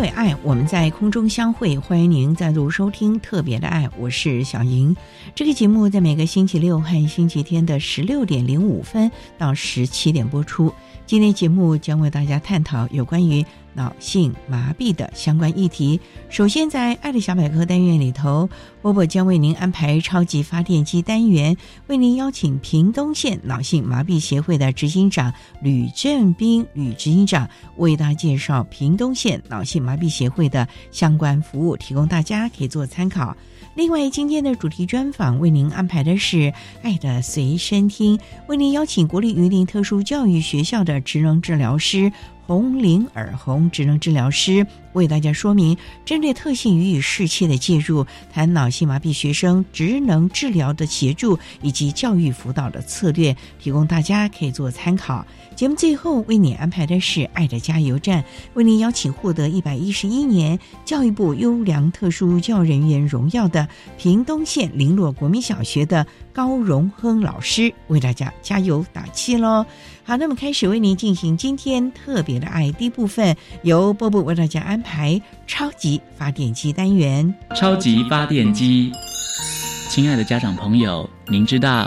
为爱，我们在空中相会，欢迎您再度收听特别的爱，我是小莹。这个节目在每个星期六和星期天的十六点零五分到十七点播出。今天节目将为大家探讨有关于脑性麻痹的相关议题。首先，在爱的小百科单元里头，波波将为您安排超级发电机单元，为您邀请屏东县脑性麻痹协会的执行长吕正斌吕执行长为大家介绍屏东县脑性麻痹协会的相关服务，提供大家可以做参考。另外，今天的主题专访为您安排的是《爱的随身听》，为您邀请国立榆林特殊教育学校的职能治疗师红玲耳红职能治疗师。为大家说明针对特性予以适切的介入，谈脑性麻痹学生职能治疗的协助以及教育辅导的策略，提供大家可以做参考。节目最后为你安排的是“爱的加油站”，为您邀请获得一百一十一年教育部优良特殊教人员荣耀的屏东县林洛国民小学的高荣亨老师，为大家加油打气喽！好，那么开始为您进行今天特别的爱第一部分，由波波为大家安。排超级发电机单元，超级发电机。亲爱的家长朋友，您知道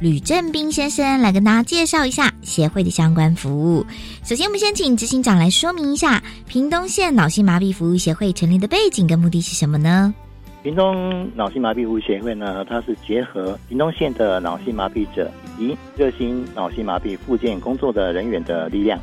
吕正斌先生来跟大家介绍一下协会的相关服务。首先，我们先请执行长来说明一下屏东县脑性麻痹服务协会成立的背景跟目的是什么呢？屏东脑性麻痹服务协会呢，它是结合屏东县的脑性麻痹者以及热心脑性麻痹复健工作的人员的力量，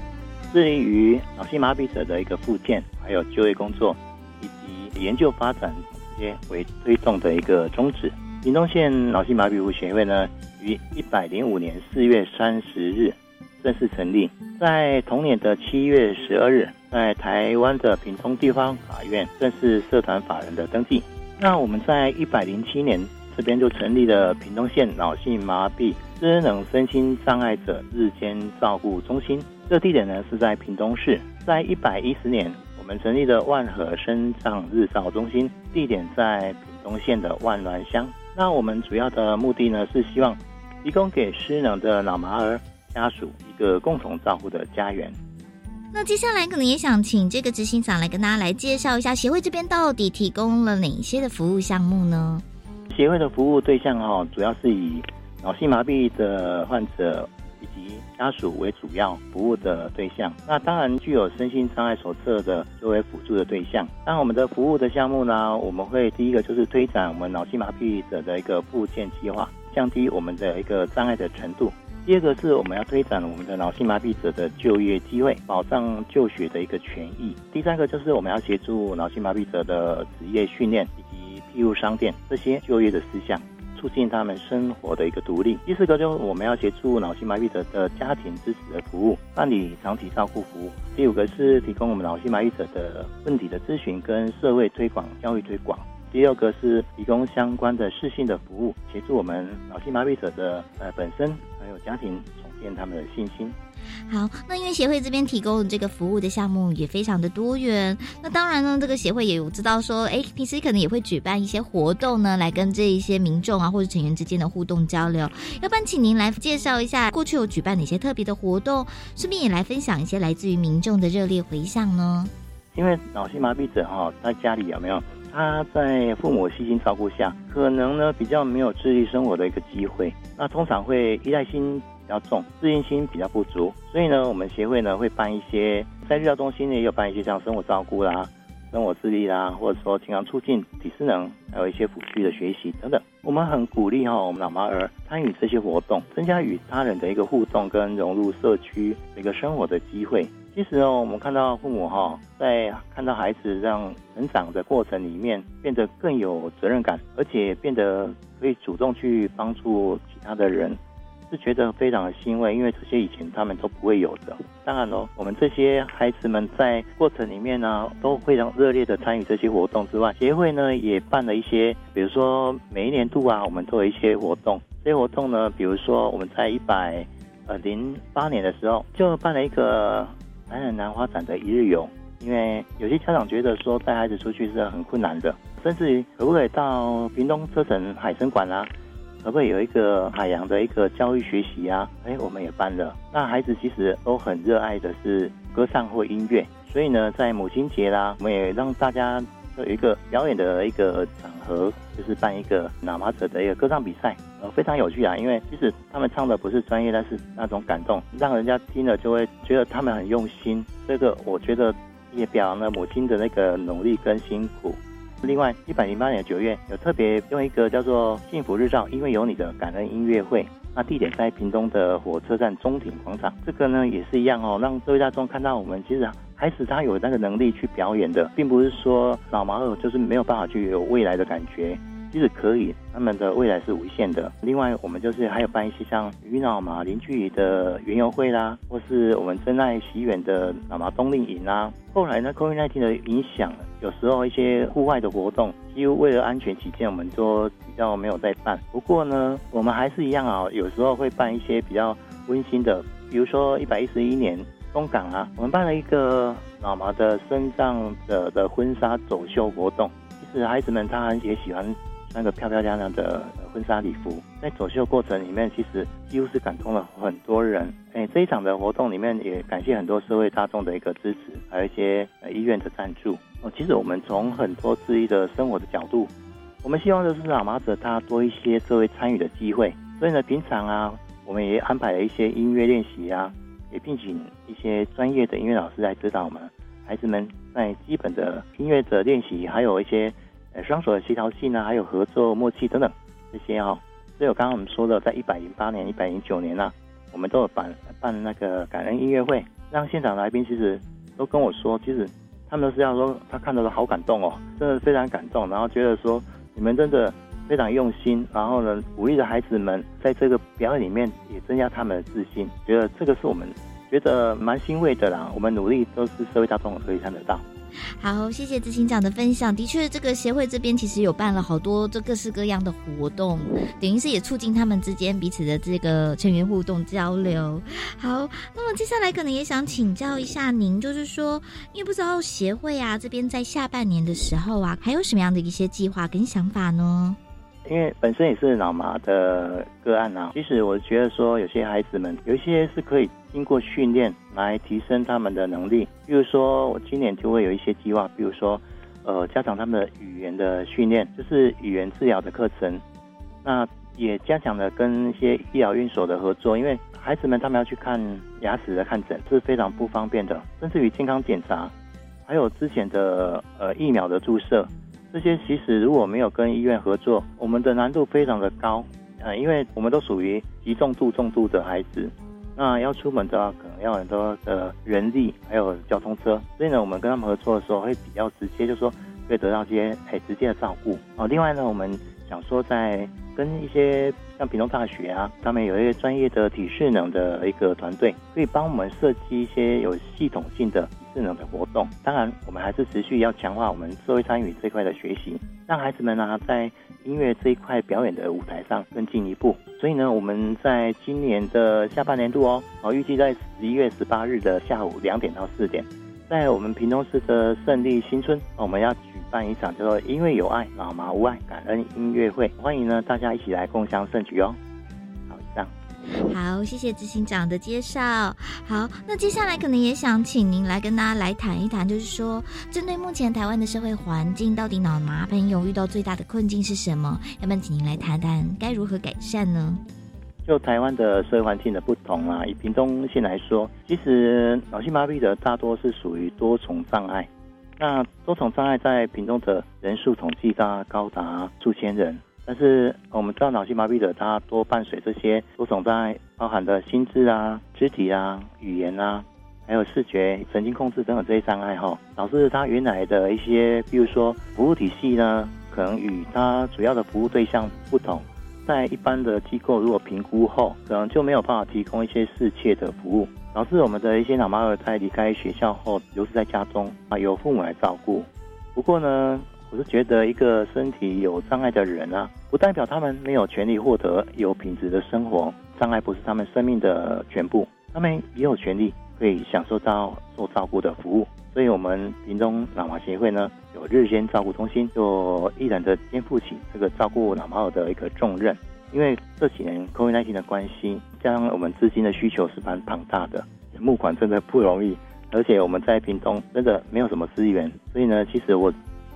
致力于脑性麻痹者的一个复健还有就业工作。以及研究发展这些为推动的一个宗旨。屏东县脑性麻痹服务协会呢，于一百零五年四月三十日正式成立，在同年的七月十二日，在台湾的屏东地方法院正式社团法人的登记。那我们在一百零七年这边就成立了屏东县脑性麻痹智能身心障碍者日间照顾中心，这地点呢是在屏东市。在一百一十年。我们成立的万和生障日照中心，地点在屏东县的万峦乡。那我们主要的目的呢，是希望提供给失能的脑麻儿家属一个共同照顾的家园。那接下来可能也想请这个执行长来跟大家来介绍一下协会这边到底提供了哪些的服务项目呢？协会的服务对象哈，主要是以脑性麻痹的患者。家属为主要服务的对象，那当然具有身心障碍手册的作为辅助的对象。那我们的服务的项目呢，我们会第一个就是推展我们脑性麻痹者的一个复健计划，降低我们的一个障碍的程度。第二个是我们要推展我们的脑性麻痹者的就业机会，保障就学的一个权益。第三个就是我们要协助脑性麻痹者的职业训练以及庇护商店这些就业的事项。促进他们生活的一个独立。第四个就是我们要协助脑性麻痹者的家庭支持的服务，办理长期照顾服务。第五个是提供我们脑性麻痹者的问题的咨询跟社会推广、教育推广。第六个是提供相关的适性的服务，协助我们脑性麻痹者的呃本身还有家庭重建他们的信心。好，那因为协会这边提供这个服务的项目也非常的多元，那当然呢，这个协会也有知道说，哎，平时可能也会举办一些活动呢，来跟这一些民众啊或者成员之间的互动交流。要不然，请您来介绍一下过去有举办哪些特别的活动，顺便也来分享一些来自于民众的热烈回响呢？因为脑性麻痹者哈，在家里有没有？他在父母细心照顾下，可能呢比较没有自立生活的一个机会，那通常会依赖心。比较重，自信心比较不足，所以呢，我们协会呢会办一些，在日照中心呢也有办一些像生活照顾啦、生活自立啦，或者说经常促进、体适能，还有一些辅具的学习等等。我们很鼓励哈我们老妈儿参与这些活动，增加与他人的一个互动跟融入社区一个生活的机会。其实呢，我们看到父母哈在看到孩子这样成长的过程里面，变得更有责任感，而且变得可以主动去帮助其他的人。是觉得非常的欣慰，因为这些以前他们都不会有的。当然喽，我们这些孩子们在过程里面呢，都非常热烈的参与这些活动之外，协会呢也办了一些，比如说每一年度啊，我们都有一些活动。这些活动呢，比如说我们在一百呃零八年的时候，就办了一个南人南花展的一日游，因为有些家长觉得说带孩子出去是很困难的，甚至于可不可以到屏东车城海参馆啊？可不可以有一个海洋的一个教育学习啊？哎，我们也办了。那孩子其实都很热爱的是歌唱或音乐，所以呢，在母亲节啦，我们也让大家有一个表演的一个场合，就是办一个喇嘛者的一个歌唱比赛，呃，非常有趣啊。因为其实他们唱的不是专业，但是那种感动，让人家听了就会觉得他们很用心。这个我觉得也表扬了母亲的那个努力跟辛苦。另外，一百零八年九月有特别用一个叫做“幸福日照”，因为有你的感恩音乐会。那地点在屏东的火车站中庭广场。这个呢也是一样哦，让各位大众看到我们其实孩子他有那个能力去表演的，并不是说老毛儿就是没有办法去有未来的感觉。其实可以，他们的未来是无限的。另外，我们就是还有办一些像鱼脑嘛邻居的园游会啦，或是我们真爱喜远的脑麻冬令营啦。后来呢，COVID-19 的影响，有时候一些户外的活动，几乎为了安全起见，我们都比较没有再办。不过呢，我们还是一样啊，有时候会办一些比较温馨的，比如说一百一十一年东港啊，我们办了一个脑麻的身上的的婚纱走秀活动。其实孩子们他也喜欢。那个漂漂亮亮的婚纱礼服，在走秀过程里面，其实几乎是感动了很多人。哎，这一场的活动里面，也感谢很多社会大众的一个支持，还有一些医院的赞助。哦，其实我们从很多质疑的生活的角度，我们希望就是喇嘛者他多一些社会参与的机会。所以呢，平常啊，我们也安排了一些音乐练习啊，也聘请一些专业的音乐老师来指导我们孩子们在基本的音乐的练习，还有一些。双手的协调性啊，还有合作默契等等这些哈，所以刚刚我们说的，在一百零八年、一百零九年呢，我们都有办办那个感恩音乐会，让现场来宾其实都跟我说，其实他们都是要说他看到的好感动哦，真的非常感动，然后觉得说你们真的非常用心，然后呢鼓励的孩子们在这个表演里面也增加他们的自信，觉得这个是我们觉得蛮欣慰的啦，我们努力都是社会大众可以看得到。好，谢谢执行长的分享。的确，这个协会这边其实有办了好多这各式各样的活动，等于是也促进他们之间彼此的这个成员互动交流。好，那么接下来可能也想请教一下您，就是说，因为不知道协会啊这边在下半年的时候啊，还有什么样的一些计划跟想法呢？因为本身也是脑麻的个案啊，其实我觉得说有些孩子们有一些是可以经过训练来提升他们的能力，比如说我今年就会有一些计划，比如说呃加强他们的语言的训练，就是语言治疗的课程，那也加强了跟一些医疗院所的合作，因为孩子们他们要去看牙齿的看诊是非常不方便的，甚至于健康检查，还有之前的呃疫苗的注射。这些其实如果没有跟医院合作，我们的难度非常的高，呃，因为我们都属于极重度、重度的孩子，那要出门的话，可能要很多的人力，还有交通车，所以呢，我们跟他们合作的时候会比较直接，就说会得到一些很直接的照顾。哦，另外呢，我们想说在跟一些像屏东大学啊，他们有一些专业的体适能的一个团队，可以帮我们设计一些有系统性的智能的活动。当然，我们还是持续要强化我们社会参与这块的学习，让孩子们呢在音乐这一块表演的舞台上更进一步。所以呢，我们在今年的下半年度哦，哦，预计在十一月十八日的下午两点到四点，在我们屏东市的胜利新村，我们要举办一场叫做“音乐有爱，老麻无爱”感恩音乐会，欢迎呢大家一起来共襄盛举哦。好，谢谢执行长的介绍。好，那接下来可能也想请您来跟大家来谈一谈，就是说，针对目前台湾的社会环境，到底脑麻朋友遇到最大的困境是什么？要不然，请您来谈谈该如何改善呢？就台湾的社会环境的不同啊，以屏东县来说，其实脑性麻痹的大多是属于多重障碍。那多重障碍在屏东的人数统计大高达数千人。但是我们知道脑性麻痹者，他多伴随这些多种障碍，包含的心智啊、肢体啊、语言啊，还有视觉、神经控制等等这些障碍哈，导致他原来的一些，比如说服务体系呢，可能与他主要的服务对象不同，在一般的机构如果评估后，可能就没有办法提供一些适切的服务，导致我们的一些脑麻儿在离开学校后，留在家中啊，由父母来照顾。不过呢，我是觉得一个身体有障碍的人啊。不代表他们没有权利获得有品质的生活，障碍不是他们生命的全部，他们也有权利可以享受到受照顾的服务。所以，我们屏东脑麻协会呢，有日间照顾中心，就毅然的肩负起这个照顾脑麻儿的一个重任。因为这几年 COVID-19 的关系，加上我们资金的需求是蛮庞大的，募款真的不容易，而且我们在屏东真的没有什么资源，所以呢，其实我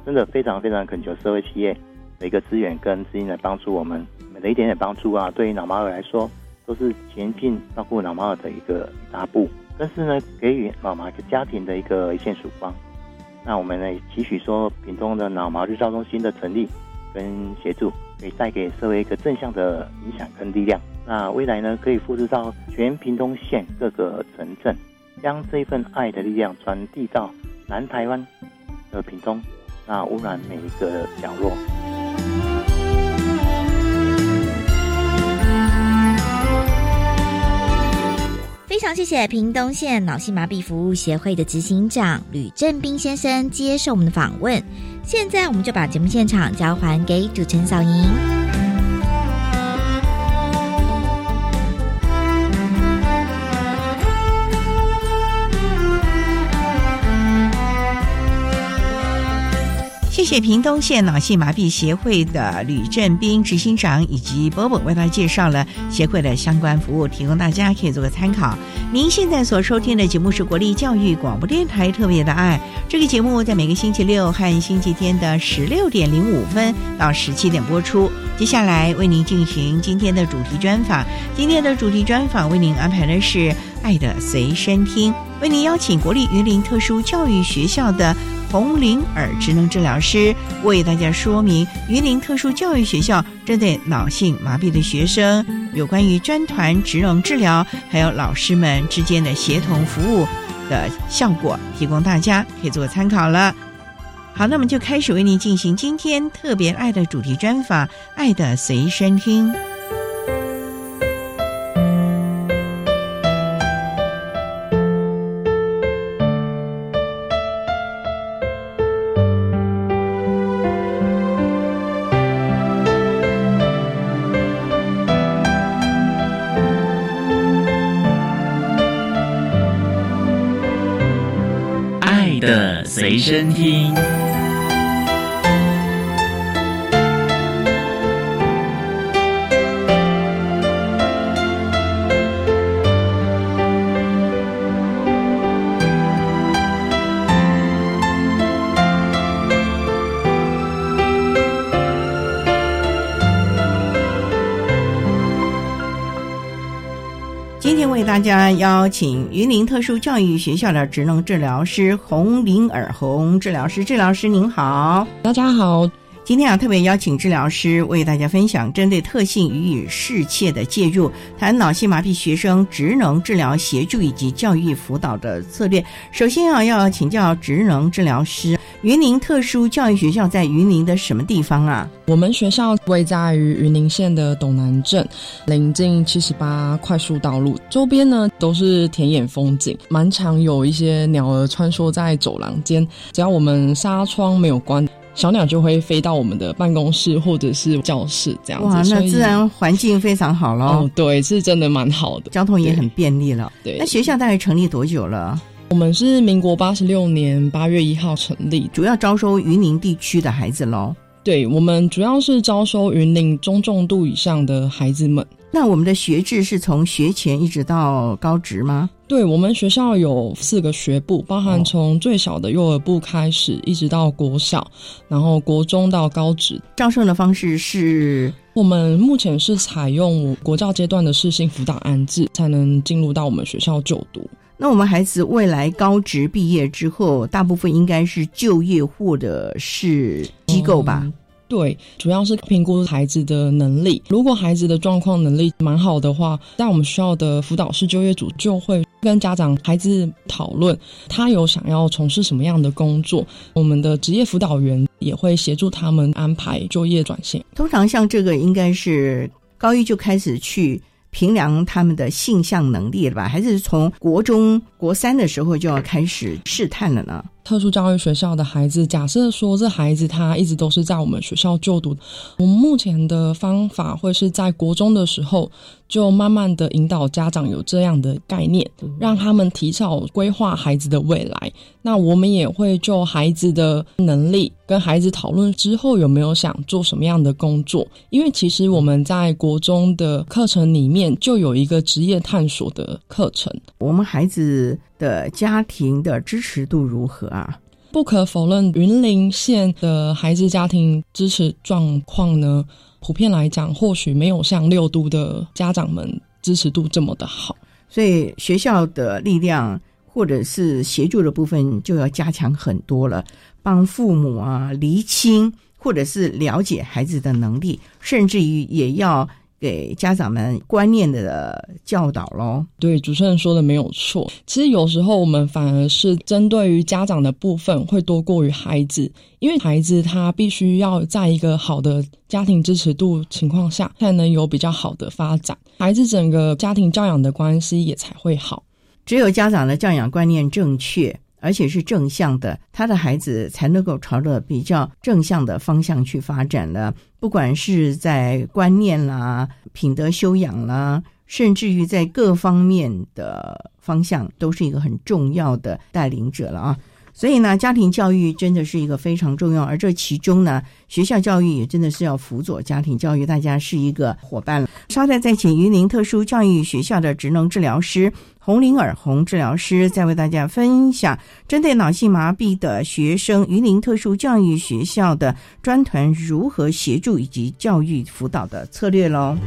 真的非常非常恳求社会企业。的一个资源跟资金来帮助我们，每的一点点帮助啊，对于脑麻儿来说，都是前进照顾脑麻儿的一个一大步。但是呢，给予脑麻个家庭的一个一线曙光。那我们呢，期许说，屏东的脑麻日照中心的成立跟协助，可以带给社会一个正向的影响跟力量。那未来呢，可以复制到全屏东县各个城镇，将这份爱的力量传递到南台湾的屏东，那污染每一个角落。非常谢谢屏东县脑性麻痹服务协会的执行长吕正斌先生接受我们的访问。现在我们就把节目现场交还给主持人小莹。谢谢屏东县脑性麻痹协会的吕振斌执行长以及波波为大家介绍了协会的相关服务，提供大家可以做个参考。您现在所收听的节目是国立教育广播电台特别的爱，这个节目在每个星期六和星期天的十六点零五分到十七点播出。接下来为您进行今天的主题专访，今天的主题专访为您安排的是《爱的随身听》，为您邀请国立云林特殊教育学校的。红灵耳职能治疗师为大家说明云林特殊教育学校针对脑性麻痹的学生有关于专团职能治疗，还有老师们之间的协同服务的效果，提供大家可以做参考了。好，那么就开始为您进行今天特别爱的主题专访，《爱的随身听》。随身听。大家邀请云林特殊教育学校的职能治疗师洪林尔洪治疗师，治疗师您好，大家好。今天啊，特别邀请治疗师为大家分享针对特性予以适切的介入，谈脑性麻痹学生职能治疗协助以及教育辅导的策略。首先啊，要请教职能治疗师，云林特殊教育学校在云林的什么地方啊？我们学校位在于云林县的斗南镇，临近七十八快速道路，周边呢都是田野风景，蛮常有一些鸟儿穿梭在走廊间，只要我们纱窗没有关。小鸟就会飞到我们的办公室或者是教室这样子，哇，那自然环境非常好喽。哦，对，是真的蛮好的，交通也很便利了。对，那学校大概成立多久了？我们是民国八十六年八月一号成立，主要招收云林地区的孩子喽。对，我们主要是招收云林中重度以上的孩子们。那我们的学制是从学前一直到高职吗？对，我们学校有四个学部，包含从最小的幼儿部开始，一直到国小，然后国中到高职。招生的方式是，我们目前是采用国教阶段的适性辅导安置，才能进入到我们学校就读。那我们孩子未来高职毕业之后，大部分应该是就业或者是机构吧？对，主要是评估孩子的能力。如果孩子的状况能力蛮好的话，在我们学校的辅导室就业组就会跟家长、孩子讨论，他有想要从事什么样的工作。我们的职业辅导员也会协助他们安排就业转型。通常像这个，应该是高一就开始去。评量他们的性向能力了吧？还是从国中国三的时候就要开始试探了呢？特殊教育学校的孩子，假设说这孩子他一直都是在我们学校就读，我们目前的方法会是在国中的时候就慢慢的引导家长有这样的概念，让他们提早规划孩子的未来。那我们也会就孩子的能力跟孩子讨论之后有没有想做什么样的工作，因为其实我们在国中的课程里面就有一个职业探索的课程。我们孩子。的家庭的支持度如何啊？不可否认，云林县的孩子家庭支持状况呢，普遍来讲，或许没有像六都的家长们支持度这么的好。所以学校的力量或者是协助的部分就要加强很多了，帮父母啊厘清或者是了解孩子的能力，甚至于也要。给家长们观念的教导喽。对，主持人说的没有错。其实有时候我们反而是针对于家长的部分会多过于孩子，因为孩子他必须要在一个好的家庭支持度情况下，才能有比较好的发展，孩子整个家庭教养的关系也才会好。只有家长的教养观念正确。而且是正向的，他的孩子才能够朝着比较正向的方向去发展了。不管是在观念啦、品德修养啦，甚至于在各方面的方向，都是一个很重要的带领者了啊。所以呢，家庭教育真的是一个非常重要，而这其中呢，学校教育也真的是要辅佐家庭教育，大家是一个伙伴了。稍待再请榆林特殊教育学校的职能治疗师洪玲尔洪治疗师，再为大家分享针对脑性麻痹的学生，榆林特殊教育学校的专团如何协助以及教育辅导的策略喽。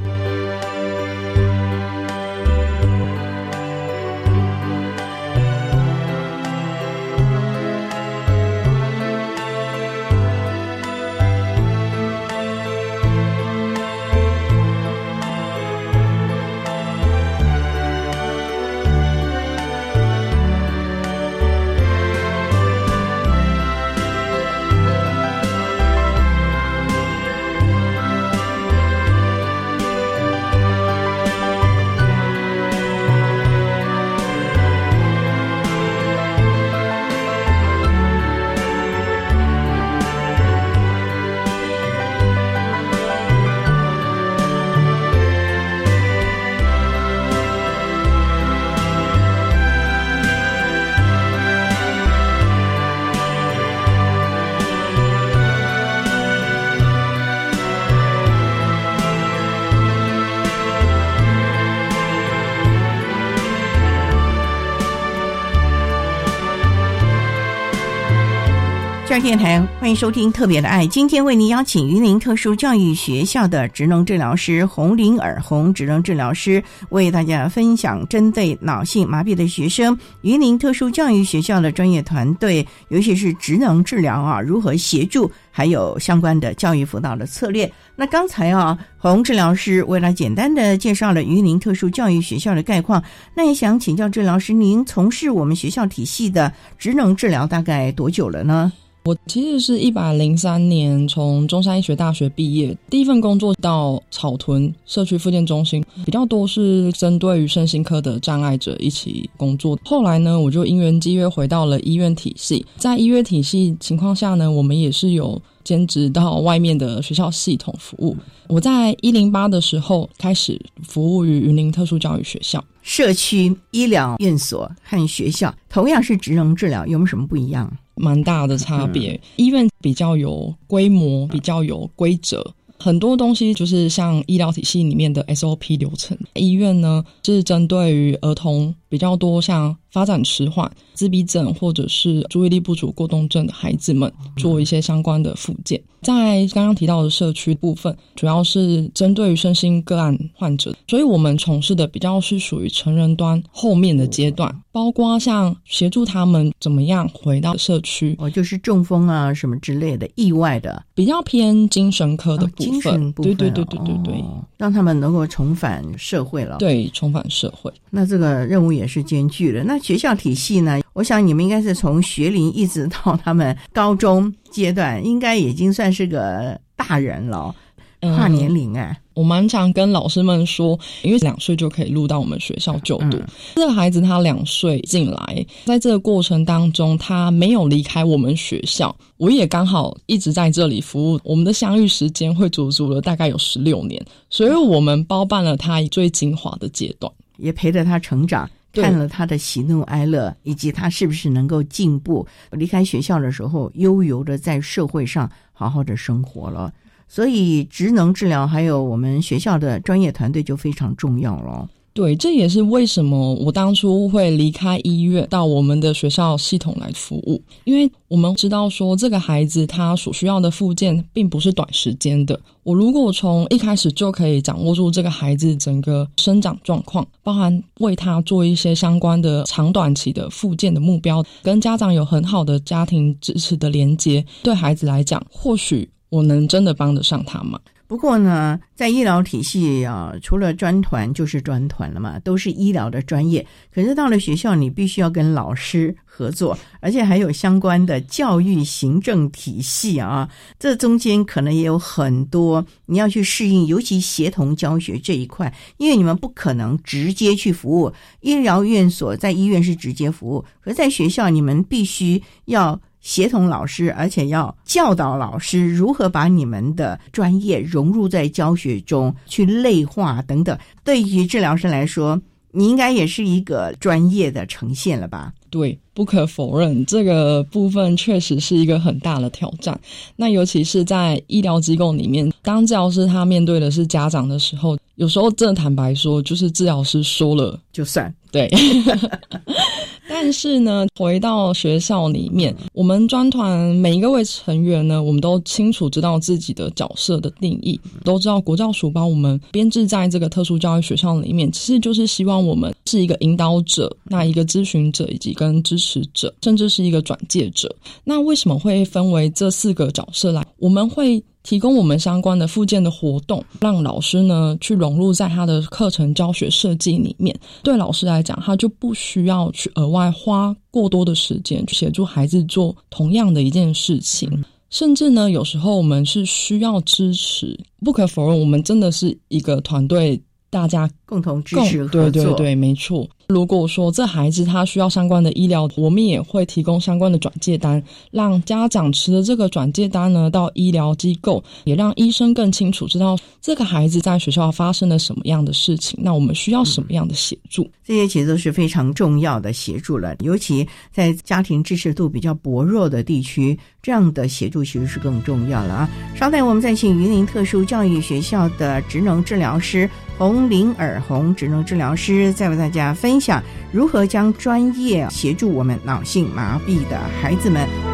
电台欢迎收听《特别的爱》，今天为您邀请云林特殊教育学校的职能治疗师洪玲尔洪职能治疗师为大家分享针对脑性麻痹的学生，云林特殊教育学校的专业团队，尤其是职能治疗啊，如何协助。还有相关的教育辅导的策略。那刚才啊，洪治疗师为了简单的介绍了云林特殊教育学校的概况，那也想请教治疗师，您从事我们学校体系的职能治疗大概多久了呢？我其实是一百零三年从中山医学大学毕业，第一份工作到草屯社区复健中心，比较多是针对于身心科的障碍者一起工作。后来呢，我就因缘机约回到了医院体系，在医院体系情况下呢，我们也是有兼职到外面的学校系统服务。我在一零八的时候开始服务于云林特殊教育学校、社区医疗院所和学校，同样是职能治疗，有没有什么不一样？蛮大的差别。医院比较有规模，比较有规则，很多东西就是像医疗体系里面的 SOP 流程。医院呢是针对于儿童比较多，像发展迟缓、自闭症或者是注意力不足过动症的孩子们做一些相关的复健。在刚刚提到的社区部分，主要是针对于身心个案患者，所以我们从事的比较是属于成人端后面的阶段，包括像协助他们怎么样回到社区，哦，就是中风啊什么之类的意外的，比较偏精神科的部分，精神部分，对对对对对对，让他们能够重返社会了，对，重返社会。那这个任务也是艰巨的。那学校体系呢？我想你们应该是从学龄一直到他们高中阶段，应该已经算是个大人了，跨年龄哎。我蛮常跟老师们说，因为两岁就可以入到我们学校就读。这个孩子他两岁进来，在这个过程当中，他没有离开我们学校，我也刚好一直在这里服务。我们的相遇时间会足足了大概有十六年，所以我们包办了他最精华的阶段，也陪着他成长。看了他的喜怒哀乐，以及他是不是能够进步。离开学校的时候，悠游的在社会上好好的生活了。所以，职能治疗还有我们学校的专业团队就非常重要了。对，这也是为什么我当初会离开医院到我们的学校系统来服务，因为我们知道说这个孩子他所需要的附件并不是短时间的。我如果从一开始就可以掌握住这个孩子整个生长状况，包含为他做一些相关的长短期的附件的目标，跟家长有很好的家庭支持的连接，对孩子来讲，或许我能真的帮得上他吗？不过呢，在医疗体系啊，除了专团就是专团了嘛，都是医疗的专业。可是到了学校，你必须要跟老师合作，而且还有相关的教育行政体系啊。这中间可能也有很多你要去适应，尤其协同教学这一块，因为你们不可能直接去服务医疗院所，在医院是直接服务，可在学校你们必须要。协同老师，而且要教导老师如何把你们的专业融入在教学中，去内化等等。对于治疗师来说，你应该也是一个专业的呈现了吧？对，不可否认，这个部分确实是一个很大的挑战。那尤其是在医疗机构里面，当治疗师他面对的是家长的时候，有时候真的坦白说，就是治疗师说了就算。对。但是呢，回到学校里面，我们专团每一个位成员呢，我们都清楚知道自己的角色的定义，都知道国教署把我们编制在这个特殊教育学校里面，其实就是希望我们是一个引导者，那一个咨询者，以及跟支持者，甚至是一个转介者。那为什么会分为这四个角色来？我们会。提供我们相关的附件的活动，让老师呢去融入在他的课程教学设计里面。对老师来讲，他就不需要去额外花过多的时间去协助孩子做同样的一件事情。甚至呢，有时候我们是需要支持。不可否认，我们真的是一个团队，大家共同支持合作。对对对，没错。如果说这孩子他需要相关的医疗，我们也会提供相关的转介单，让家长持着这个转介单呢到医疗机构，也让医生更清楚知道这个孩子在学校发生了什么样的事情。那我们需要什么样的协助？这些其实都是非常重要的协助了，尤其在家庭支持度比较薄弱的地区，这样的协助其实是更重要了啊！稍待，我们再请榆林特殊教育学校的职能治疗师洪林尔洪职能治疗师，再为大家。分享如何将专业协助我们脑性麻痹的孩子们。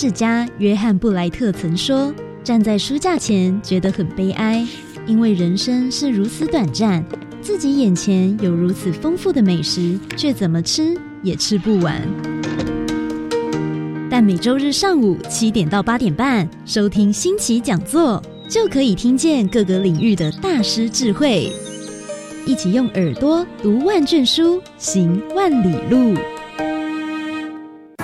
治家约翰布莱特曾说：“站在书架前觉得很悲哀，因为人生是如此短暂，自己眼前有如此丰富的美食，却怎么吃也吃不完。”但每周日上午七点到八点半收听新奇讲座，就可以听见各个领域的大师智慧，一起用耳朵读万卷书，行万里路。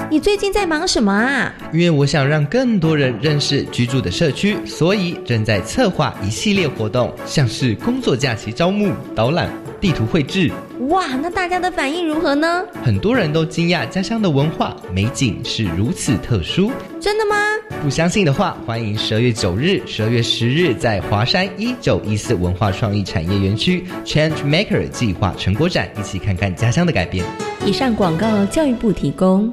你最近在忙什么啊？因为我想让更多人认识居住的社区，所以正在策划一系列活动，像是工作假期招募、导览、地图绘制。哇，那大家的反应如何呢？很多人都惊讶家乡的文化美景是如此特殊。真的吗？不相信的话，欢迎十二月九日、十二月十日在华山一九一四文化创意产业园区 Change Maker 计划成果展，一起看看家乡的改变。以上广告，教育部提供。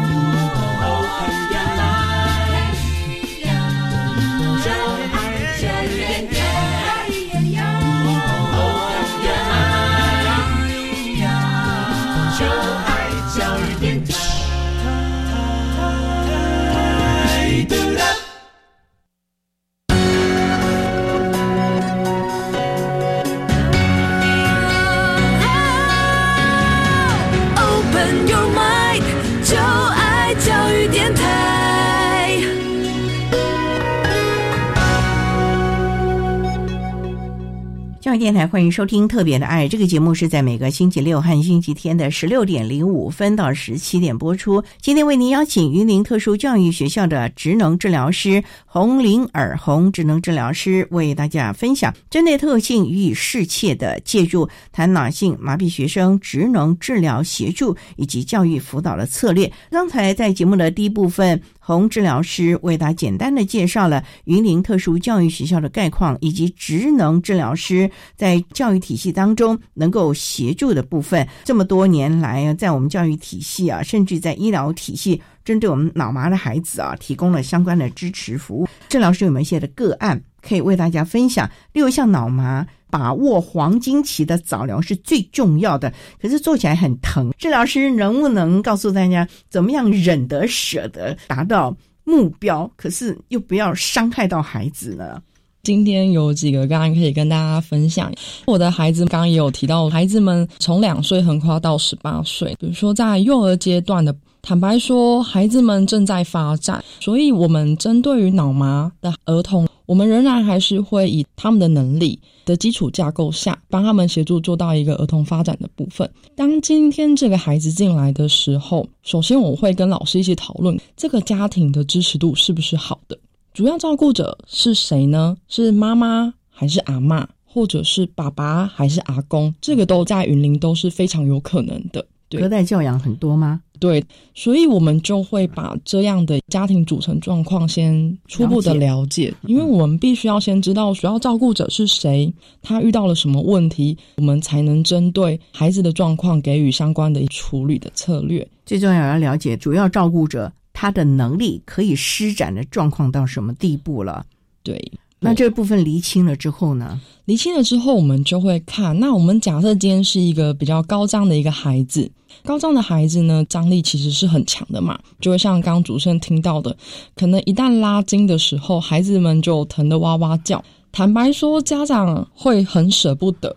教育电台欢迎收听《特别的爱》这个节目，是在每个星期六和星期天的十六点零五分到十七点播出。今天为您邀请云林特殊教育学校的职能治疗师洪玲尔洪职能治疗师为大家分享。针对特性予以适切的介入，谈脑性麻痹学生职能治疗协助以及教育辅导的策略。刚才在节目的第一部分。洪治疗师为大家简单的介绍了云林特殊教育学校的概况，以及职能治疗师在教育体系当中能够协助的部分。这么多年来啊，在我们教育体系啊，甚至在医疗体系，针对我们脑麻的孩子啊，提供了相关的支持服务。治疗师有没有一些的个案可以为大家分享？例如像脑麻。把握黄金期的早疗是最重要的，可是做起来很疼。治疗师能不能告诉大家，怎么样忍得舍得达到目标，可是又不要伤害到孩子呢？今天有几个刚刚可以跟大家分享。我的孩子刚刚也有提到，孩子们从两岁横跨到十八岁，比如说在幼儿阶段的，坦白说，孩子们正在发展，所以我们针对于脑麻的儿童。我们仍然还是会以他们的能力的基础架构下，帮他们协助做到一个儿童发展的部分。当今天这个孩子进来的时候，首先我会跟老师一起讨论这个家庭的支持度是不是好的。主要照顾者是谁呢？是妈妈还是阿妈，或者是爸爸还是阿公？这个都在云林都是非常有可能的。隔代教养很多吗？对，所以我们就会把这样的家庭组成状况先初步的了解，因为我们必须要先知道主要照顾者是谁，他遇到了什么问题，我们才能针对孩子的状况给予相关的处理的策略。最重要要了解主要照顾者他的能力可以施展的状况到什么地步了。对。那这部分厘清了之后呢？厘清了之后，我们就会看。那我们假设今天是一个比较高张的一个孩子，高张的孩子呢，张力其实是很强的嘛。就会像刚刚主持人听到的，可能一旦拉筋的时候，孩子们就疼得哇哇叫。坦白说，家长会很舍不得，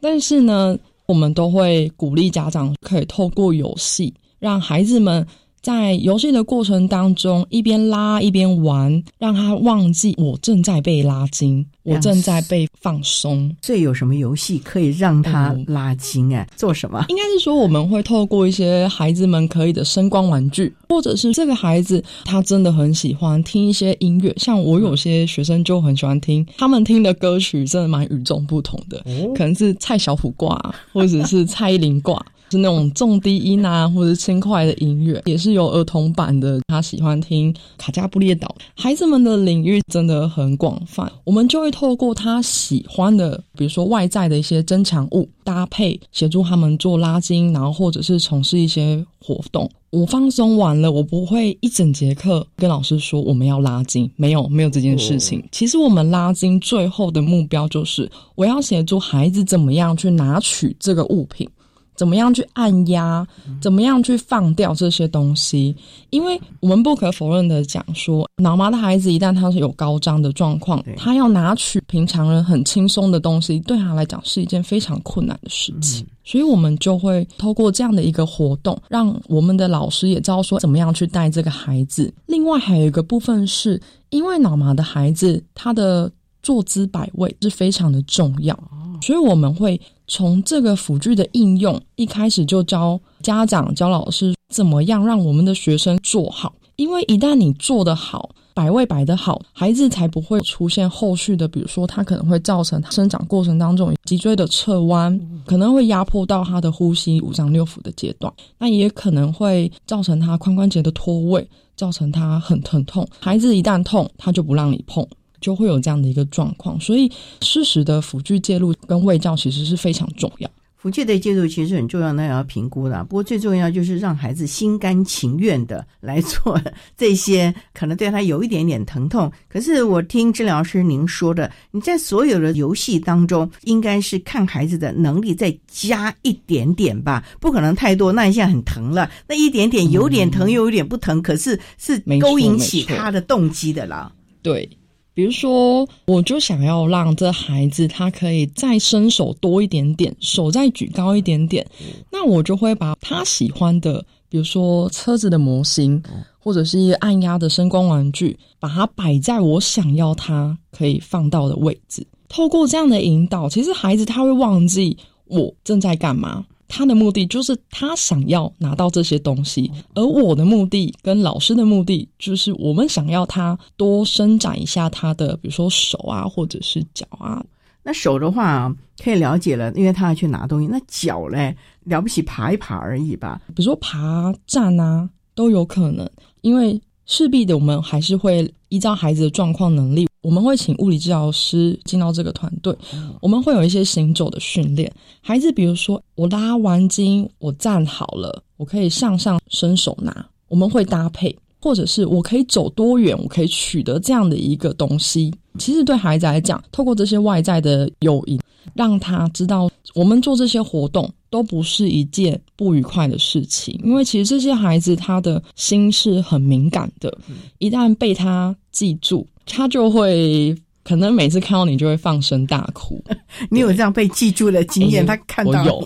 但是呢，我们都会鼓励家长可以透过游戏，让孩子们在游戏的过程当中，一边拉一边玩，让他忘记我正在被拉筋，我正在被放松。所以有什么游戏可以让他拉筋啊？做什么？应该是说我们会透过一些孩子们可以的声光玩具，或者是这个孩子他真的很喜欢听一些音乐，像我有些学生就很喜欢听，他们听的歌曲真的蛮与众不同的，可能是蔡小虎挂，或者是蔡依林挂。是那种重低音啊，或者轻快的音乐，也是有儿童版的。他喜欢听卡加布列岛。孩子们的领域真的很广泛，我们就会透过他喜欢的，比如说外在的一些增强物搭配，协助他们做拉筋，然后或者是从事一些活动。我放松完了，我不会一整节课跟老师说我们要拉筋，没有没有这件事情。其实我们拉筋最后的目标就是我要协助孩子怎么样去拿取这个物品。怎么样去按压？怎么样去放掉这些东西？因为我们不可否认的讲说，脑麻的孩子一旦他是有高张的状况，他要拿取平常人很轻松的东西，对他来讲是一件非常困难的事情。所以，我们就会透过这样的一个活动，让我们的老师也知道说怎么样去带这个孩子。另外，还有一个部分是因为脑麻的孩子，他的坐姿摆位是非常的重要。所以我们会从这个辅具的应用一开始就教家长、教老师怎么样让我们的学生做好。因为一旦你做得好，摆位摆得好，孩子才不会出现后续的，比如说他可能会造成他生长过程当中脊椎的侧弯，可能会压迫到他的呼吸五脏六腑的阶段，那也可能会造成他髋关节的脱位，造成他很疼痛。孩子一旦痛，他就不让你碰。就会有这样的一个状况，所以适时的辅具介入跟喂教其实是非常重要。辅具的介入其实很重要，那也要评估的。不过最重要就是让孩子心甘情愿的来做这些，可能对他有一点点疼痛。可是我听治疗师您说的，你在所有的游戏当中，应该是看孩子的能力再加一点点吧，不可能太多。那一下很疼了，那一点点有点疼又有点不疼，可是是勾引起他的动机的啦。对。比如说，我就想要让这孩子他可以再伸手多一点点，手再举高一点点，那我就会把他喜欢的，比如说车子的模型，或者是一个按压的声光玩具，把它摆在我想要他可以放到的位置。透过这样的引导，其实孩子他会忘记我正在干嘛。他的目的就是他想要拿到这些东西，而我的目的跟老师的目的就是我们想要他多伸展一下他的，比如说手啊，或者是脚啊。那手的话可以了解了，因为他要去拿东西。那脚嘞，了不起爬一爬而已吧，比如说爬、站啊，都有可能。因为势必的，我们还是会依照孩子的状况能力。我们会请物理治疗师进到这个团队，我们会有一些行走的训练。孩子，比如说我拉完筋，我站好了，我可以向上伸手拿。我们会搭配，或者是我可以走多远，我可以取得这样的一个东西。其实对孩子来讲，透过这些外在的诱因，让他知道我们做这些活动都不是一件不愉快的事情。因为其实这些孩子他的心是很敏感的，一旦被他记住。他就会可能每次看到你就会放声大哭。你有这样被记住的经验？他看到有，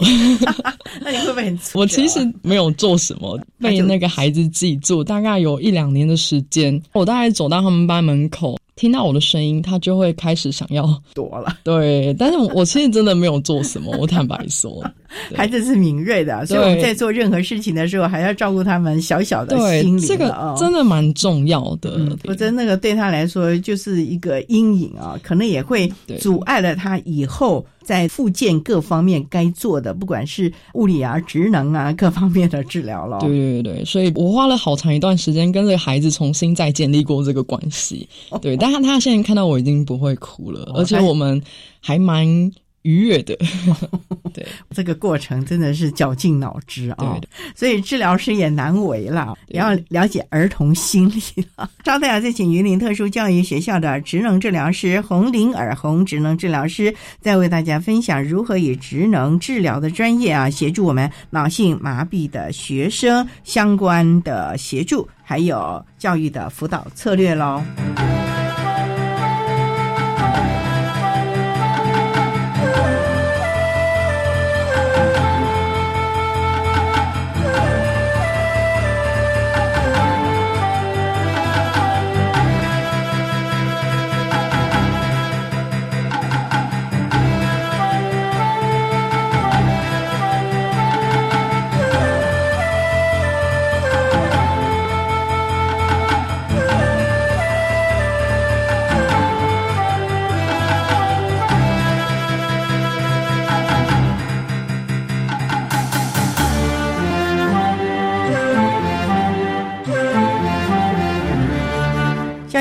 那你会不会很？我其实没有做什么，被那个孩子记住，大概有一两年的时间。我大概走到他们班门口。听到我的声音，他就会开始想要躲了。对，但是我其实真的没有做什么，我坦白说，孩子是敏锐的，所以我们在做任何事情的时候，还要照顾他们小小的心灵。这个真的蛮重要的，否则那个对他来说就是一个阴影啊，可能也会阻碍了他以后。在复健各方面该做的，不管是物理啊、职能啊各方面的治疗了。对对对所以我花了好长一段时间跟这个孩子重新再建立过这个关系。对，但是他现在看到我已经不会哭了，而且我们还蛮。愉悦的，对这个过程真的是绞尽脑汁啊！所以治疗师也难为了，也要了解儿童心理了。稍待啊，再请云林特殊教育学校的职能治疗师洪林尔红职能治疗师，再为大家分享如何以职能治疗的专业啊，协助我们脑性麻痹的学生相关的协助，还有教育的辅导策略喽。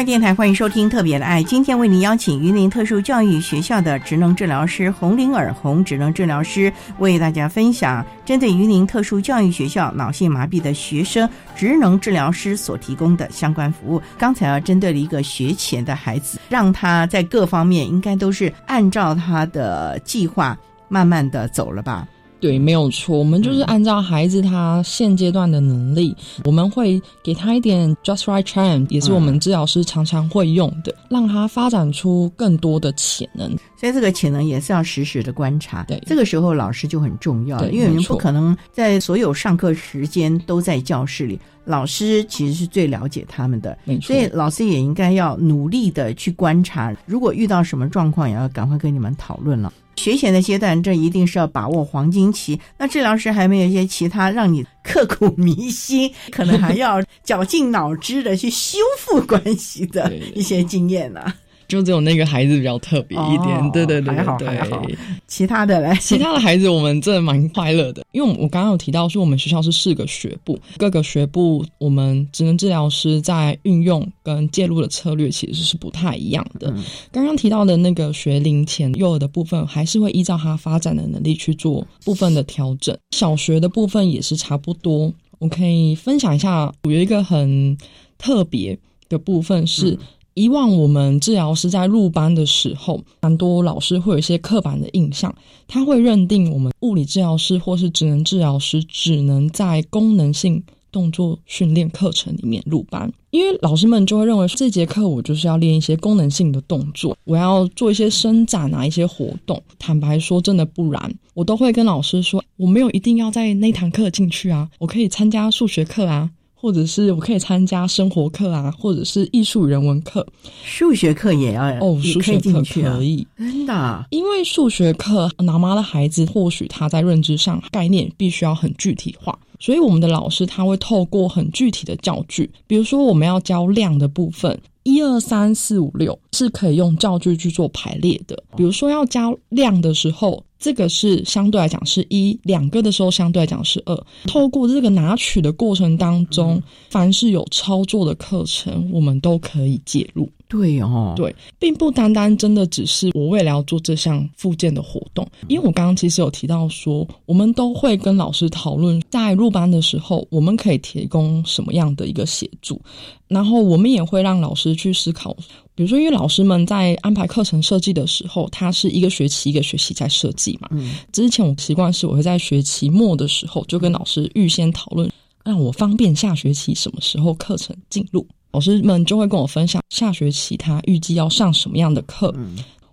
电台，欢迎收听《特别的爱》。今天为您邀请云林特殊教育学校的职能治疗师洪玲尔洪职能治疗师，为大家分享针对云林特殊教育学校脑性麻痹的学生职能治疗师所提供的相关服务。刚才啊，针对了一个学前的孩子，让他在各方面应该都是按照他的计划慢慢的走了吧。对，没有错。我们就是按照孩子他现阶段的能力，我们会给他一点 just right time，也是我们治疗师常常会用的，让他发展出更多的潜能。所以这个潜能也是要实时的观察。对，这个时候老师就很重要，因为你们不可能在所有上课时间都在教室里，老师其实是最了解他们的。所以老师也应该要努力的去观察，如果遇到什么状况，也要赶快跟你们讨论了。学前的阶段，这一定是要把握黄金期。那治疗师还没有一些其他让你刻骨铭心，可能还要绞尽脑汁的去修复关系的一些经验呢？就只有那个孩子比较特别一点，对对对，还好还好。其他的嘞，其他的孩子我们真的蛮快乐的，因为我刚刚有提到说，我们学校是四个学部，各个学部我们职能治疗师在运用跟介入的策略其实是不太一样的。刚刚提到的那个学龄前幼儿的部分，还是会依照他发展的能力去做部分的调整。小学的部分也是差不多。我可以分享一下，有一个很特别的部分是。以往我们治疗师在入班的时候，蛮多老师会有一些刻板的印象，他会认定我们物理治疗师或是职能治疗师只能在功能性动作训练课程里面入班，因为老师们就会认为这节课我就是要练一些功能性的动作，我要做一些伸展啊一些活动。坦白说，真的不然，我都会跟老师说，我没有一定要在那堂课进去啊，我可以参加数学课啊。或者是我可以参加生活课啊，或者是艺术人文课，数学课也要哦，数学课可以，真的，因为数学课拿妈的孩子或许他在认知上概念必须要很具体化，所以我们的老师他会透过很具体的教具，比如说我们要教量的部分。一二三四五六是可以用教具去做排列的。比如说要加量的时候，这个是相对来讲是一两个的时候，相对来讲是二。透过这个拿取的过程当中，凡是有操作的课程，我们都可以介入。对哦，对，并不单单真的只是我为了要做这项附件的活动，因为我刚刚其实有提到说，我们都会跟老师讨论，在入班的时候，我们可以提供什么样的一个协助，然后我们也会让老师去思考，比如说，因为老师们在安排课程设计的时候，他是一个学期一个学期在设计嘛，嗯，之前我习惯是我会在学期末的时候就跟老师预先讨论，让我方便下学期什么时候课程进入。老师们就会跟我分享下学期他预计要上什么样的课，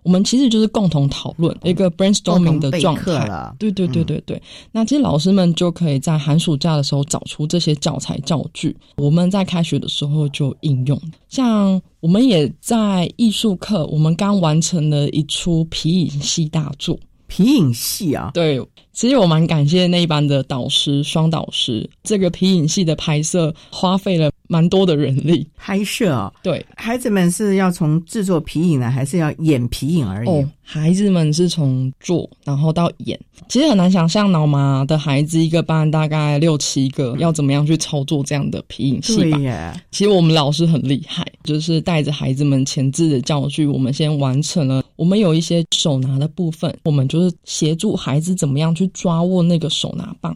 我们其实就是共同讨论一个 brainstorming 的状态对对对对对。那其实老师们就可以在寒暑假的时候找出这些教材教具，我们在开学的时候就应用。像我们也在艺术课，我们刚完成了一出皮影戏大作。皮影戏啊，对。其实我蛮感谢那一班的导师，双导师。这个皮影戏的拍摄花费了蛮多的人力。拍摄啊，对，孩子们是要从制作皮影呢，还是要演皮影而已？哦，孩子们是从做，然后到演。其实很难想象，脑麻的孩子一个班大概六七个，要怎么样去操作这样的皮影戏吧？其实我们老师很厉害，就是带着孩子们前置的教具，我们先完成了。我们有一些手拿的部分，我们就是协助孩子怎么样去。抓握那个手拿棒，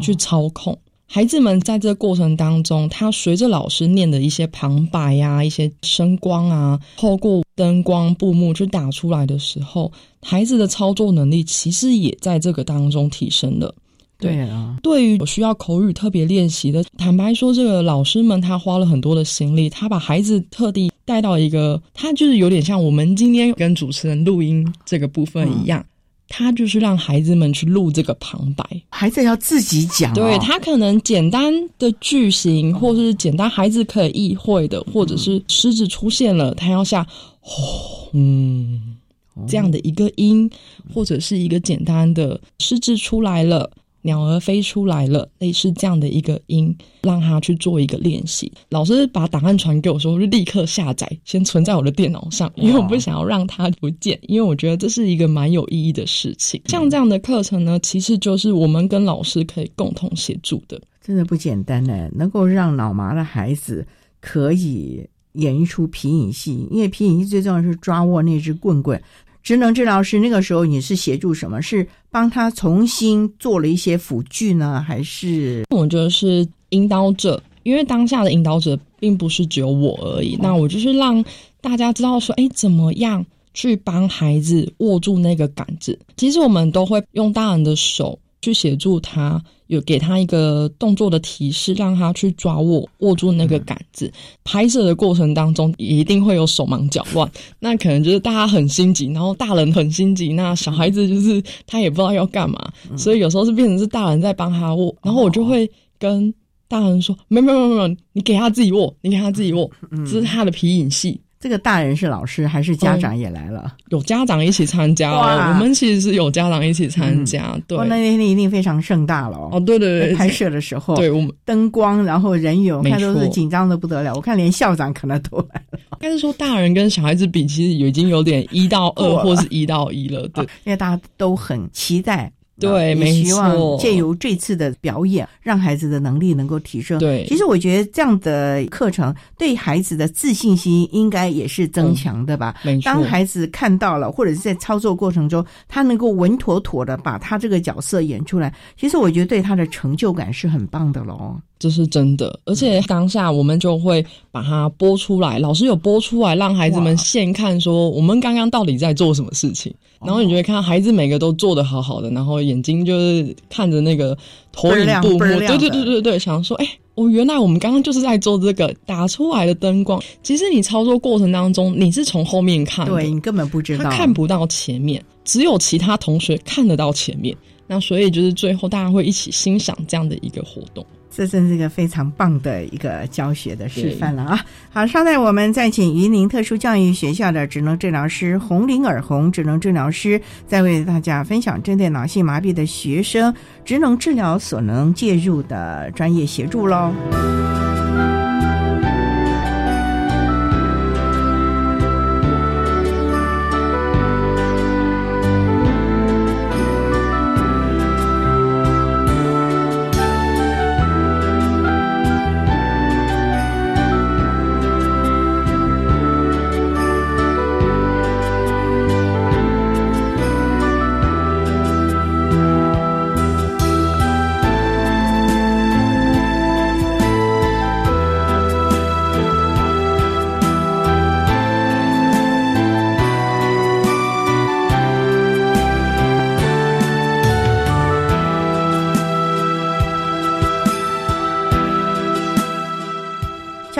去操控孩子们。在这个过程当中，他随着老师念的一些旁白呀、一些声光啊，透过灯光布幕去打出来的时候，孩子的操作能力其实也在这个当中提升了。对啊，对于有需要口语特别练习的，坦白说，这个老师们他花了很多的心力，他把孩子特地带到一个，他就是有点像我们今天跟主持人录音这个部分一样。他就是让孩子们去录这个旁白，孩子要自己讲。对他可能简单的句型，或者是简单孩子可以意会的，或者是狮子出现了，他要下轰这样的一个音，或者是一个简单的狮子出来了。鸟儿飞出来了，类似这样的一个音，让他去做一个练习。老师把档案传给我，说我就立刻下载，先存在我的电脑上，因为我不想要让它不见，因为我觉得这是一个蛮有意义的事情。像这样的课程呢，其实就是我们跟老师可以共同协助的，真的不简单呢。能够让脑麻的孩子可以演一出皮影戏？因为皮影戏最重要是抓握那只棍棍。职能治疗师那个时候你是协助什么？是帮他重新做了一些辅具呢，还是？我觉得是引导者，因为当下的引导者并不是只有我而已。那我就是让大家知道说，哎，怎么样去帮孩子握住那个杆子？其实我们都会用大人的手去协助他。有给他一个动作的提示，让他去抓握握住那个杆子。拍摄的过程当中，一定会有手忙脚乱，那可能就是大家很心急，然后大人很心急，那小孩子就是他也不知道要干嘛，所以有时候是变成是大人在帮他握，然后我就会跟大人说：没有没有没有，你给他自己握，你给他自己握，这是他的皮影戏。这个大人是老师还是家长也来了？有家长一起参加哦。我们其实是有家长一起参加。对，那那天一定非常盛大了哦。对对对，拍摄的时候，对我们灯光，然后人有，我看都是紧张的不得了。我看连校长可能都来了。应该是说大人跟小孩子比，其实已经有点一到二或是一到一了。对，因为大家都很期待。对，也希望借由这次的表演，让孩子的能力能够提升。对，其实我觉得这样的课程对孩子的自信心应该也是增强的吧。没错，当孩子看到了，或者是在操作过程中，他能够稳妥妥的把他这个角色演出来，其实我觉得对他的成就感是很棒的喽。这是真的，而且当下我们就会把它播出来，老师有播出来，让孩子们现看说我们刚刚到底在做什么事情。然后你就会看孩子每个都做的好好的，然后眼睛就是看着那个投影布幕，对对对对对，想说哎，我，原来我们刚刚就是在做这个打出来的灯光。其实你操作过程当中，你是从后面看，对你根本不知道，他看不到前面，只有其他同学看得到前面。那所以就是最后大家会一起欣赏这样的一个活动。这真是一个非常棒的一个教学的示范了啊！好，稍待我们再请云林特殊教育学校的职能治疗师洪玲尔红职能治疗师，再为大家分享针对脑性麻痹的学生职能治疗所能介入的专业协助喽。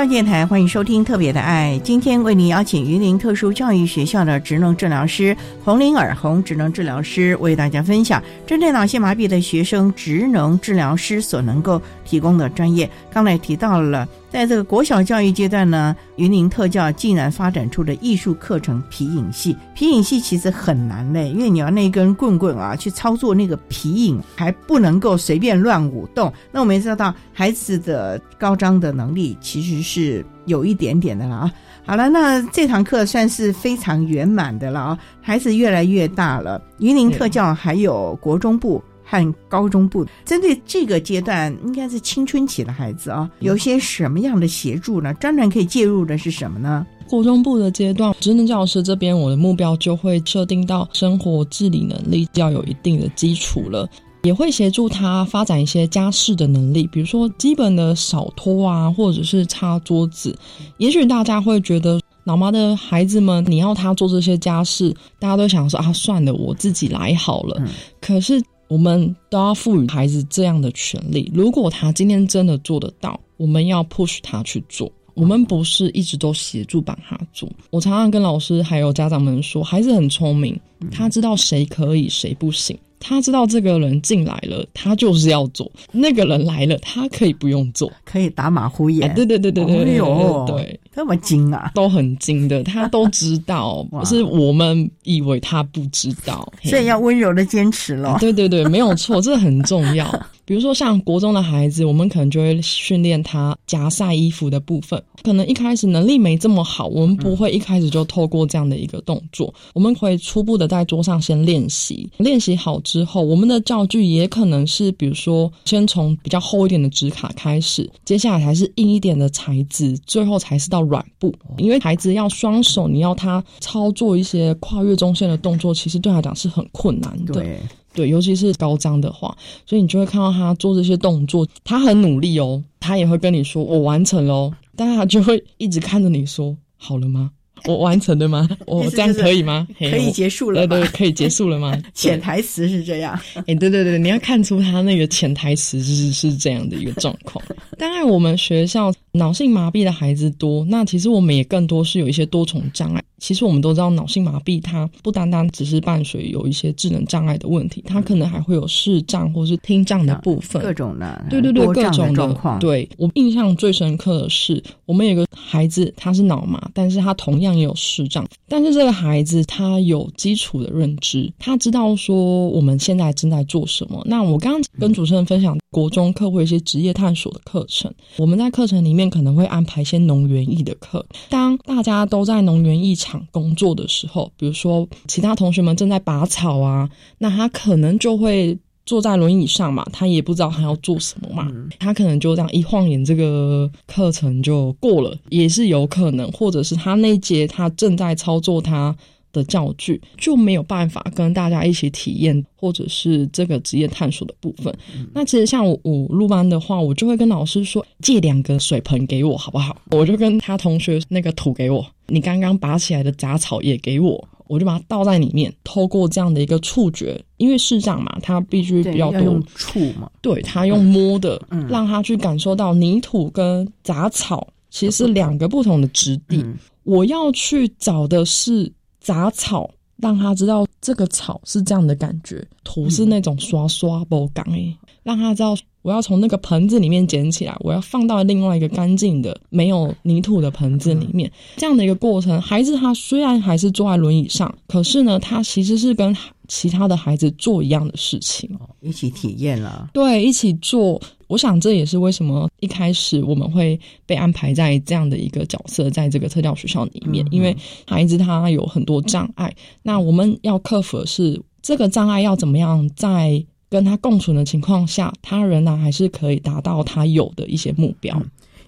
电台欢迎收听《特别的爱》，今天为您邀请榆林特殊教育学校的职能治疗师洪玲尔红职能治疗师为大家分享针对脑性麻痹的学生职能治疗师所能够提供的专业。刚才提到了。在这个国小教育阶段呢，云林特教竟然发展出了艺术课程皮影戏。皮影戏其实很难嘞，因为你要那根棍棍啊去操作那个皮影，还不能够随便乱舞动。那我们也知道，孩子的高张的能力其实是有一点点的了啊。好了，那这堂课算是非常圆满的了啊。孩子越来越大了，云林特教还有国中部。和高中部针对这个阶段，应该是青春期的孩子啊，有些什么样的协助呢？专门可以介入的是什么呢？国中部的阶段，职能教师这边，我的目标就会设定到生活自理能力要有一定的基础了，也会协助他发展一些家事的能力，比如说基本的扫拖啊，或者是擦桌子。也许大家会觉得，老妈的孩子们，你要他做这些家事，大家都想说啊，算了，我自己来好了。可是。我们都要赋予孩子这样的权利。如果他今天真的做得到，我们要 push 他去做。我们不是一直都协助帮他做。我常常跟老师还有家长们说，孩子很聪明，他知道谁可以，谁不行。他知道这个人进来了，他就是要做；那个人来了，他可以不用做，可以打马虎眼。对对对对对，哎，对，这么精啊，都很精的，他都知道，不是我们以为他不知道，所以要温柔的坚持了。对 对对，没有错，这很重要。比如说像国中的孩子，我们可能就会训练他夹晒衣服的部分。可能一开始能力没这么好，我们不会一开始就透过这样的一个动作，我们会初步的在桌上先练习。练习好之后，我们的教具也可能是，比如说先从比较厚一点的纸卡开始，接下来才是硬一点的材质，最后才是到软步，因为孩子要双手，你要他操作一些跨越中线的动作，其实对他讲是很困难的。对对，尤其是高张的话，所以你就会看到他做这些动作，他很努力哦，他也会跟你说我完成喽哦，但他就会一直看着你说好了吗？我完成了吗？我这样可以吗？可以结束了，对对，可以结束了吗？潜台词是这样。哎，对对对，你要看出他那个潜台词是是这样的一个状况。当然，我们学校脑性麻痹的孩子多，那其实我们也更多是有一些多重障碍。其实我们都知道，脑性麻痹它不单单只是伴随有一些智能障碍的问题，它可能还会有视障或是听障的部分，各种的，对对对，各种的状况。对我印象最深刻的是，我们有个孩子，他是脑麻，但是他同样也有视障，但是这个孩子他有基础的认知，他知道说我们现在正在做什么。那我刚刚跟主持人分享国中课或一些职业探索的课程，我们在课程里面可能会安排一些农园艺的课，当大家都在农园艺场工作的时候，比如说其他同学们正在拔草啊，那他可能就会坐在轮椅上嘛，他也不知道他要做什么嘛，他可能就这样一晃眼，这个课程就过了，也是有可能，或者是他那节他正在操作他的教具，就没有办法跟大家一起体验，或者是这个职业探索的部分。那其实像我我入班的话，我就会跟老师说借两个水盆给我好不好？我就跟他同学那个土给我，你刚刚拔起来的杂草也给我，我就把它倒在里面。透过这样的一个触觉，因为视障嘛，它必须比较多触嘛，对他用摸的，让他去感受到泥土跟杂草其实是两个不同的质地。我要去找的是。杂草，让他知道这个草是这样的感觉，土是那种刷刷不干诶，让他知道我要从那个盆子里面捡起来，我要放到另外一个干净的没有泥土的盆子里面，这样的一个过程。孩子他虽然还是坐在轮椅上，可是呢，他其实是跟其他的孩子做一样的事情，一起体验了，对，一起做。我想这也是为什么一开始我们会被安排在这样的一个角色，在这个特教学校里面，因为孩子他有很多障碍，那我们要克服的是这个障碍要怎么样在跟他共存的情况下，他仍然还是可以达到他有的一些目标，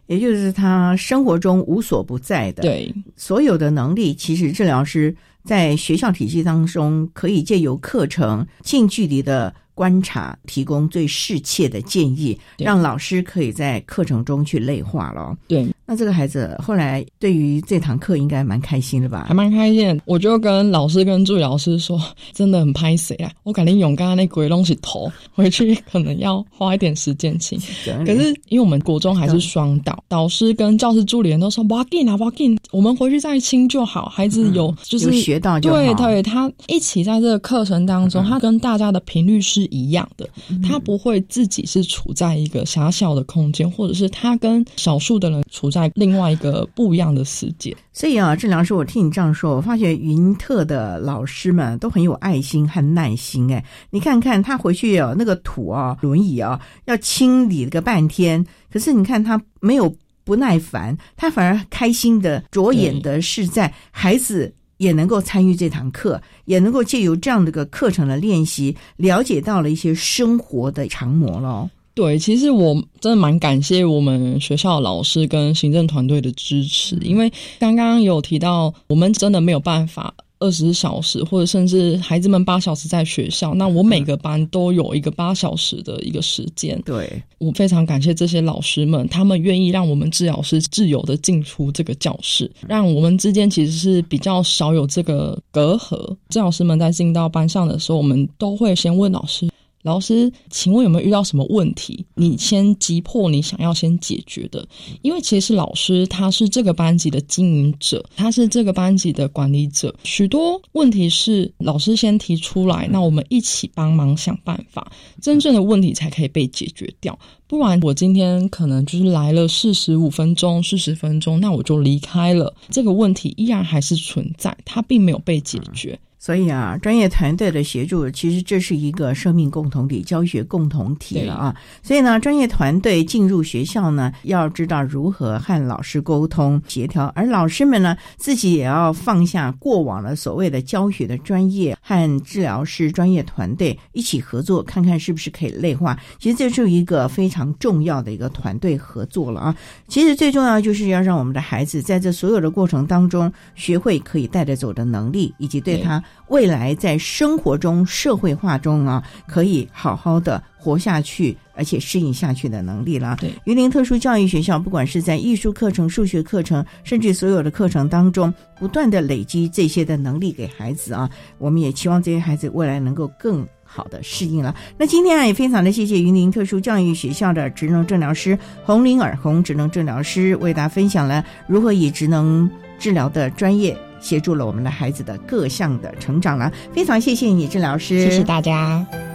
也就是他生活中无所不在的，对所有的能力，其实治疗师在学校体系当中可以借由课程近距离的。观察，提供最适切的建议，让老师可以在课程中去内化了。对，那这个孩子后来对于这堂课应该蛮开心的吧？还蛮开心。我就跟老师跟助理老师说，真的很拍谁啊！我感觉勇刚刚那鬼东西头回去可能要花一点时间清。可是因为我们国中还是双导，导师跟教师助理人都说 walk in 啊 walk in，我们回去再清就好。孩子有就是学到就好。对对，他一起在这个课程当中，他跟大家的频率是。一样的，他不会自己是处在一个狭小的空间，或者是他跟少数的人处在另外一个不一样的世界。所以啊，郑良师，我听你这样说，我发觉云特的老师们都很有爱心和耐心。哎，你看看他回去哦，那个土啊，轮椅啊，要清理个半天，可是你看他没有不耐烦，他反而开心的着眼的是在孩子。也能够参与这堂课，也能够借由这样的个课程的练习，了解到了一些生活的常模了。对，其实我真的蛮感谢我们学校老师跟行政团队的支持，因为刚刚有提到，我们真的没有办法。二十小时，或者甚至孩子们八小时在学校，那我每个班都有一个八小时的一个时间。对我非常感谢这些老师们，他们愿意让我们治疗师自由的进出这个教室，让我们之间其实是比较少有这个隔阂。治疗师们在进到班上的时候，我们都会先问老师。老师，请问有没有遇到什么问题？你先急迫你想要先解决的，因为其实老师他是这个班级的经营者，他是这个班级的管理者，许多问题是老师先提出来，那我们一起帮忙想办法，真正的问题才可以被解决掉。不然我今天可能就是来了四十五分钟、四十分钟，那我就离开了，这个问题依然还是存在，它并没有被解决。所以啊，专业团队的协助，其实这是一个生命共同体、教学共同体了啊。所以呢，专业团队进入学校呢，要知道如何和老师沟通协调，而老师们呢，自己也要放下过往的所谓的教学的专业，和治疗师专业团队一起合作，看看是不是可以内化。其实这是一个非常重要的一个团队合作了啊。其实最重要就是要让我们的孩子在这所有的过程当中，学会可以带着走的能力，以及对他。未来在生活中、社会化中啊，可以好好的活下去，而且适应下去的能力了。对，榆林特殊教育学校，不管是在艺术课程、数学课程，甚至所有的课程当中，不断的累积这些的能力给孩子啊。我们也期望这些孩子未来能够更好的适应了。那今天啊，也非常的谢谢榆林特殊教育学校的职能治疗师洪玲尔洪职能治疗师为大家分享了如何以职能治疗的专业。协助了我们的孩子的各项的成长了，非常谢谢你，郑老师，谢谢大家。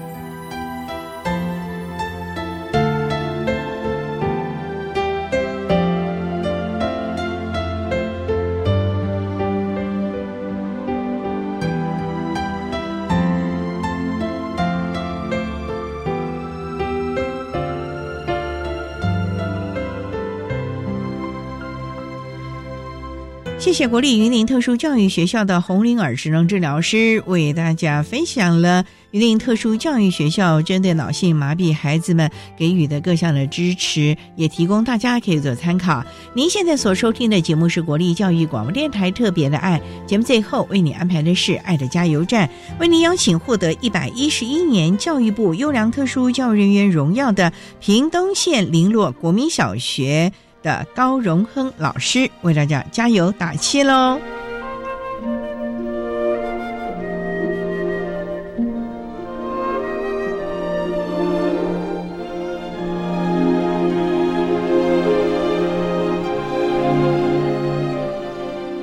谢谢国立云林特殊教育学校的红林耳智能治疗师为大家分享了云林特殊教育学校针对脑性麻痹孩子们给予的各项的支持，也提供大家可以做参考。您现在所收听的节目是国立教育广播电台特别的爱节目，最后为你安排的是爱的加油站，为您邀请获得一百一十一年教育部优良特殊教育人员荣耀的屏东县林落国民小学。的高荣亨老师为大家加油打气喽！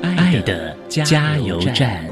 爱的加油站。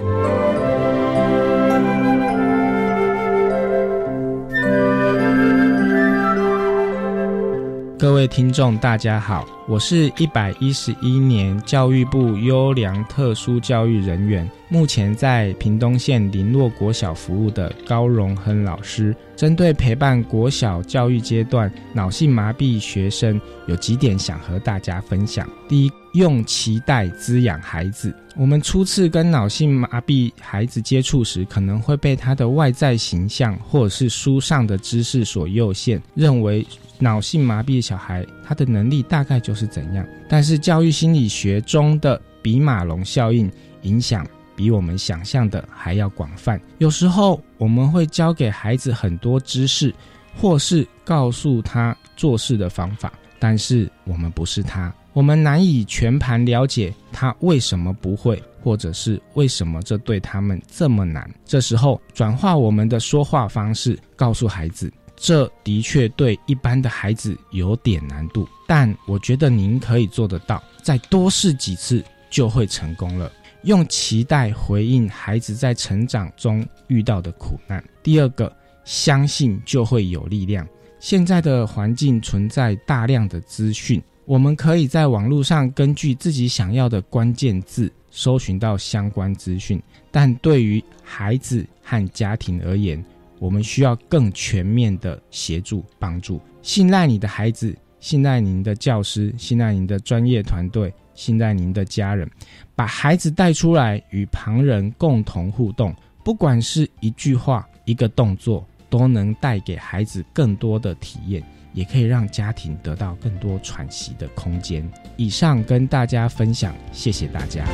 各位听众，大家好，我是一百一十一年教育部优良特殊教育人员，目前在屏东县林落国小服务的高荣亨老师。针对陪伴国小教育阶段脑性麻痹学生，有几点想和大家分享。第一，用期待滋养孩子。我们初次跟脑性麻痹孩子接触时，可能会被他的外在形象或者是书上的知识所诱限，认为。脑性麻痹的小孩，他的能力大概就是怎样？但是教育心理学中的比马龙效应影响比我们想象的还要广泛。有时候我们会教给孩子很多知识，或是告诉他做事的方法，但是我们不是他，我们难以全盘了解他为什么不会，或者是为什么这对他们这么难。这时候转化我们的说话方式，告诉孩子。这的确对一般的孩子有点难度，但我觉得您可以做得到，再多试几次就会成功了。用期待回应孩子在成长中遇到的苦难。第二个，相信就会有力量。现在的环境存在大量。的资讯，我们可以在网络上根据自己想要的关键字搜寻到相关资讯，但对于孩子和家庭而言，我们需要更全面的协助帮助，信赖你的孩子，信赖您的教师，信赖您的专业团队，信赖您的家人，把孩子带出来与旁人共同互动，不管是一句话、一个动作，都能带给孩子更多的体验，也可以让家庭得到更多喘息的空间。以上跟大家分享，谢谢大家。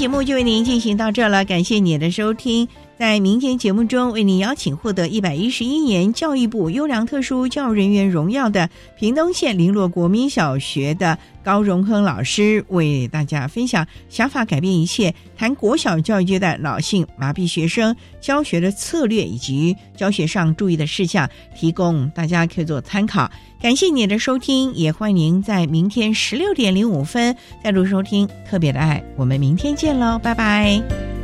节目就为您进行到这了，感谢您的收听。在明天节目中，为您邀请获得一百一十一年教育部优良特殊教育人员荣耀的屏东县林落国民小学的高荣亨老师，为大家分享想法改变一切，谈国小教育阶段脑性麻痹学生教学的策略以及教学上注意的事项，提供大家可以做参考。感谢您的收听，也欢迎您在明天十六点零五分再度收听特别的爱。我们明天见喽，拜拜。